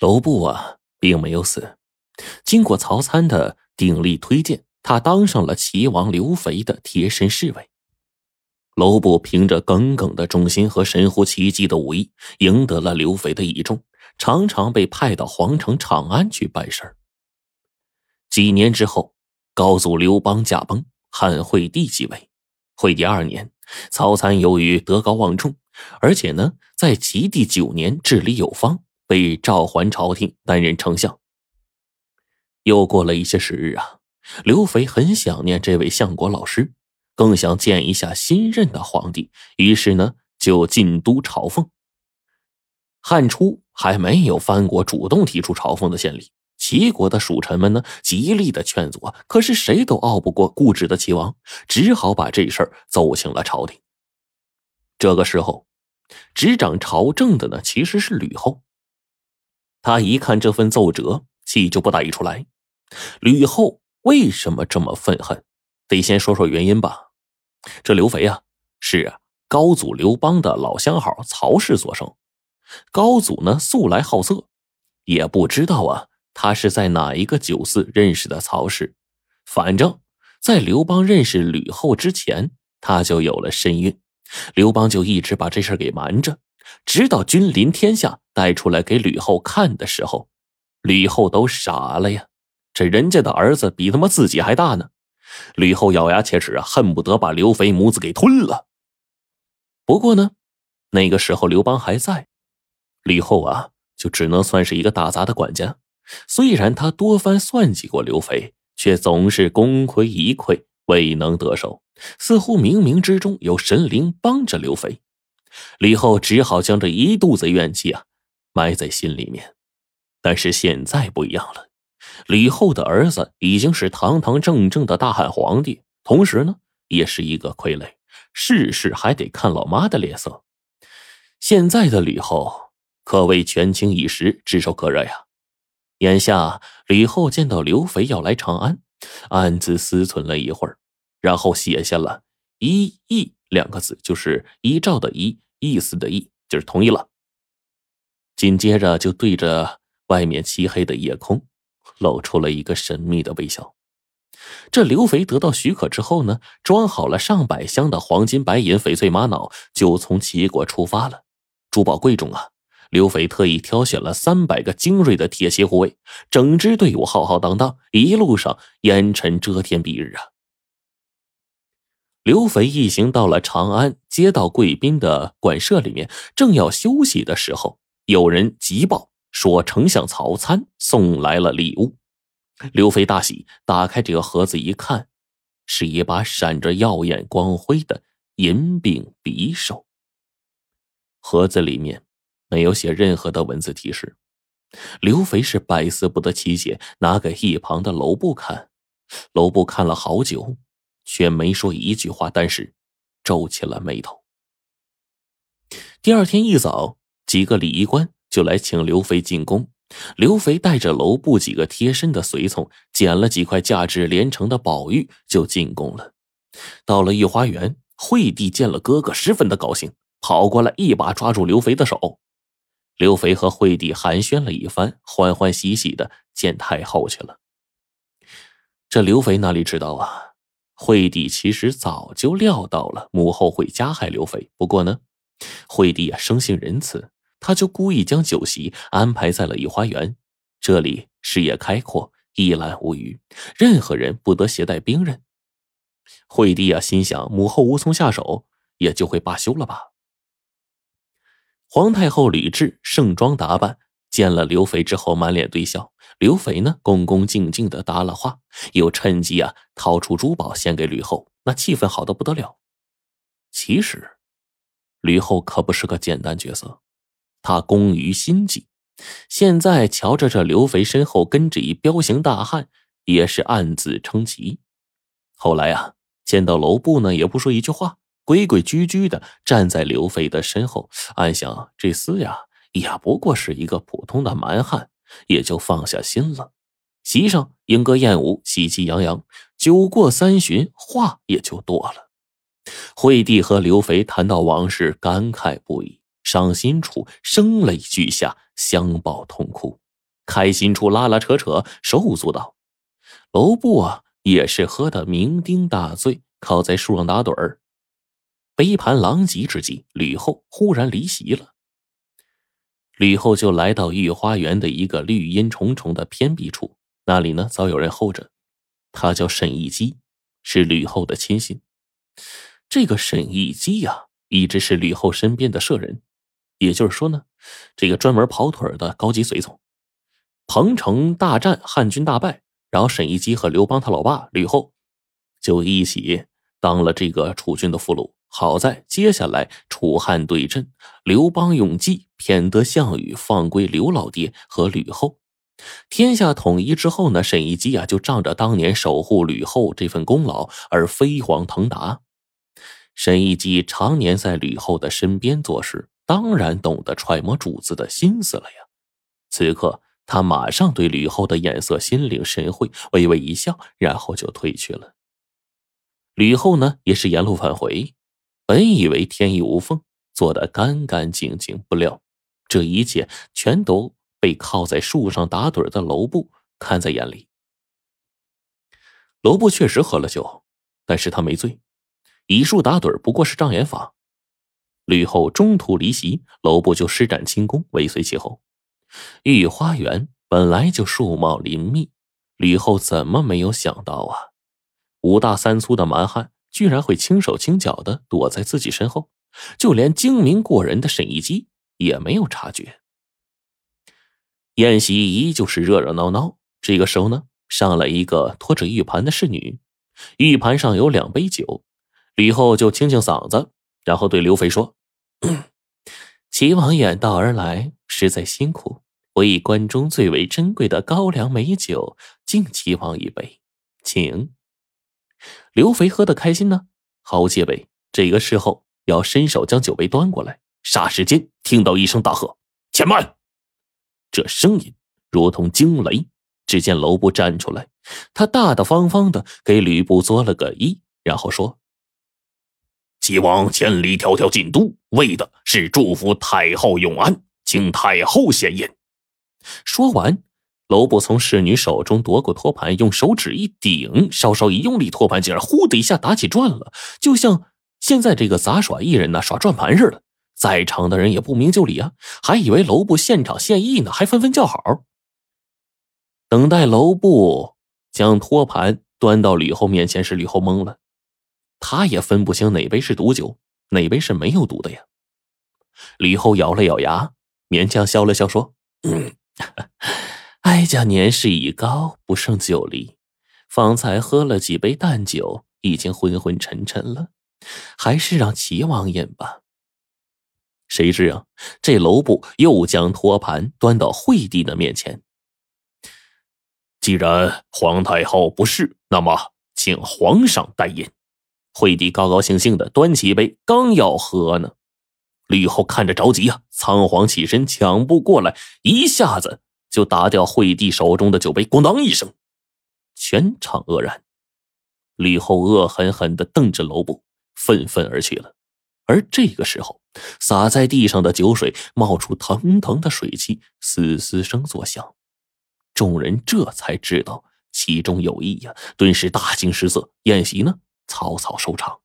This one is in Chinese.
楼布啊，并没有死。经过曹参的鼎力推荐，他当上了齐王刘肥的贴身侍卫。楼布凭着耿耿的忠心和神乎其技的武艺，赢得了刘肥的倚重，常常被派到皇城长安去办事儿几年之后，高祖刘邦驾崩，汉惠帝继位。惠帝二年，曹参由于德高望重，而且呢，在齐帝九年治理有方。被召还朝廷担任丞相。又过了一些时日啊，刘肥很想念这位相国老师，更想见一下新任的皇帝，于是呢就进都朝奉。汉初还没有藩国主动提出朝奉的先例，齐国的属臣们呢极力的劝阻，可是谁都拗不过固执的齐王，只好把这事儿奏请了朝廷。这个时候，执掌朝政的呢其实是吕后。他一看这份奏折，气就不打一处来。吕后为什么这么愤恨？得先说说原因吧。这刘肥啊，是啊高祖刘邦的老相好曹氏所生。高祖呢，素来好色，也不知道啊，他是在哪一个酒肆认识的曹氏。反正，在刘邦认识吕后之前，他就有了身孕。刘邦就一直把这事给瞒着。直到君临天下带出来给吕后看的时候，吕后都傻了呀！这人家的儿子比他妈自己还大呢！吕后咬牙切齿啊，恨不得把刘肥母子给吞了。不过呢，那个时候刘邦还在，吕后啊就只能算是一个打杂的管家。虽然他多番算计过刘肥，却总是功亏一篑，未能得手，似乎冥冥之中有神灵帮着刘肥。李后只好将这一肚子怨气啊埋在心里面，但是现在不一样了，李后的儿子已经是堂堂正正的大汉皇帝，同时呢也是一个傀儡，事事还得看老妈的脸色。现在的李后可谓权倾一时，炙手可热呀。眼下李后见到刘肥要来长安，暗自思忖了一会儿，然后写下了一意。两个字就是依照的依，意思的意，就是同意了。紧接着就对着外面漆黑的夜空，露出了一个神秘的微笑。这刘肥得到许可之后呢，装好了上百箱的黄金、白银、翡翠、玛瑙，就从齐国出发了。珠宝贵重啊，刘肥特意挑选了三百个精锐的铁骑护卫，整支队伍浩浩荡荡，一路上烟尘遮天蔽日啊。刘肥一行到了长安，接到贵宾的馆舍里面，正要休息的时候，有人急报说丞相曹参送来了礼物。刘肥大喜，打开这个盒子一看，是一把闪着耀眼光辉的银柄匕首。盒子里面没有写任何的文字提示。刘肥是百思不得其解，拿给一旁的楼布看，楼布看了好久。却没说一句话，但是皱起了眉头。第二天一早，几个礼仪官就来请刘肥进宫。刘肥带着楼部几个贴身的随从，捡了几块价值连城的宝玉，就进宫了。到了御花园，惠帝见了哥哥，十分的高兴，跑过来一把抓住刘肥的手。刘肥和惠帝寒暄了一番，欢欢喜喜的见太后去了。这刘肥哪里知道啊？惠帝其实早就料到了母后会加害刘肥，不过呢，惠帝啊生性仁慈，他就故意将酒席安排在了御花园，这里视野开阔，一览无余，任何人不得携带兵刃。惠帝啊心想，母后无从下手，也就会罢休了吧。皇太后吕雉盛装打扮。见了刘肥之后，满脸堆笑。刘肥呢，恭恭敬敬的答了话，又趁机啊掏出珠宝献给吕后，那气氛好的不得了。其实，吕后可不是个简单角色，她工于心计。现在瞧着这刘肥身后跟着一彪形大汉，也是暗自称奇。后来啊，见到楼布呢，也不说一句话，规规矩矩的站在刘肥的身后，暗想这厮呀。也不过是一个普通的蛮汉，也就放下心了。席上莺歌燕舞，喜气洋洋。酒过三巡，话也就多了。惠帝和刘肥谈到往事，感慨不已，伤心处声泪俱下，相抱痛哭。开心处拉拉扯扯，手舞足蹈。楼布啊，也是喝得酩酊大醉，靠在树上打盹儿。杯盘狼藉之际，吕后忽然离席了。吕后就来到御花园的一个绿荫重重的偏僻处，那里呢早有人候着。他叫沈亦基，是吕后的亲信。这个沈亦基呀，一直是吕后身边的舍人，也就是说呢，这个专门跑腿的高级随从。彭城大战，汉军大败，然后沈亦基和刘邦他老爸吕后就一起当了这个楚军的俘虏。好在接下来楚汉对阵，刘邦用计骗得项羽放归刘老爹和吕后。天下统一之后呢，沈亦基啊就仗着当年守护吕后这份功劳而飞黄腾达。沈一基常年在吕后的身边做事，当然懂得揣摩主子的心思了呀。此刻他马上对吕后的眼色心领神会，微微一笑，然后就退去了。吕后呢也是沿路返回，本以为天衣无缝，做得干干净净，不料这一切全都。被靠在树上打盹的楼布看在眼里。楼布确实喝了酒，但是他没醉。以树打盹不过是障眼法。吕后中途离席，楼布就施展轻功尾随其后。御花园本来就树茂林密，吕后怎么没有想到啊？五大三粗的蛮汉居然会轻手轻脚的躲在自己身后，就连精明过人的沈一基也没有察觉。宴席依旧是热热闹闹。这个时候呢，上来一个拖着玉盘的侍女，玉盘上有两杯酒。吕后就清清嗓子，然后对刘肥说：“ 齐王远道而来，实在辛苦。我以关中最为珍贵的高粱美酒敬齐王一杯，请。”刘肥喝得开心呢，毫无戒备。这个时候要伸手将酒杯端过来，霎时间听到一声大喝：“且慢！”这声音如同惊雷。只见楼部站出来，他大大方方的给吕布作了个揖，然后说：“齐王千里迢迢进都，为的是祝福太后永安，请太后显眼。”说完，楼布从侍女手中夺过托盘，用手指一顶，稍稍一用力，托盘竟然呼的一下打起转了，就像现在这个杂耍艺人呢耍转盘似的。在场的人也不明就里啊，还以为楼布现场献艺呢，还纷纷叫好。等待楼布将托盘端到吕后面前时，吕后懵了，他也分不清哪杯是毒酒，哪杯是没有毒的呀。吕后咬了咬牙，勉强笑了笑说：“嗯，哀家年事已高，不胜酒力，方才喝了几杯淡酒，已经昏昏沉沉了，还是让齐王饮吧。”谁知啊，这楼部又将托盘端到惠帝的面前。既然皇太后不是，那么请皇上代饮。惠帝高高兴兴的端起一杯，刚要喝呢，吕后看着着急啊，仓皇起身抢步过来，一下子就打掉惠帝手中的酒杯，咣当一声，全场愕然。吕后恶狠狠的瞪着楼部，愤愤而去了。而这个时候，洒在地上的酒水冒出腾腾的水汽，嘶嘶声作响。众人这才知道其中有意呀，顿时大惊失色。宴席呢，草草收场。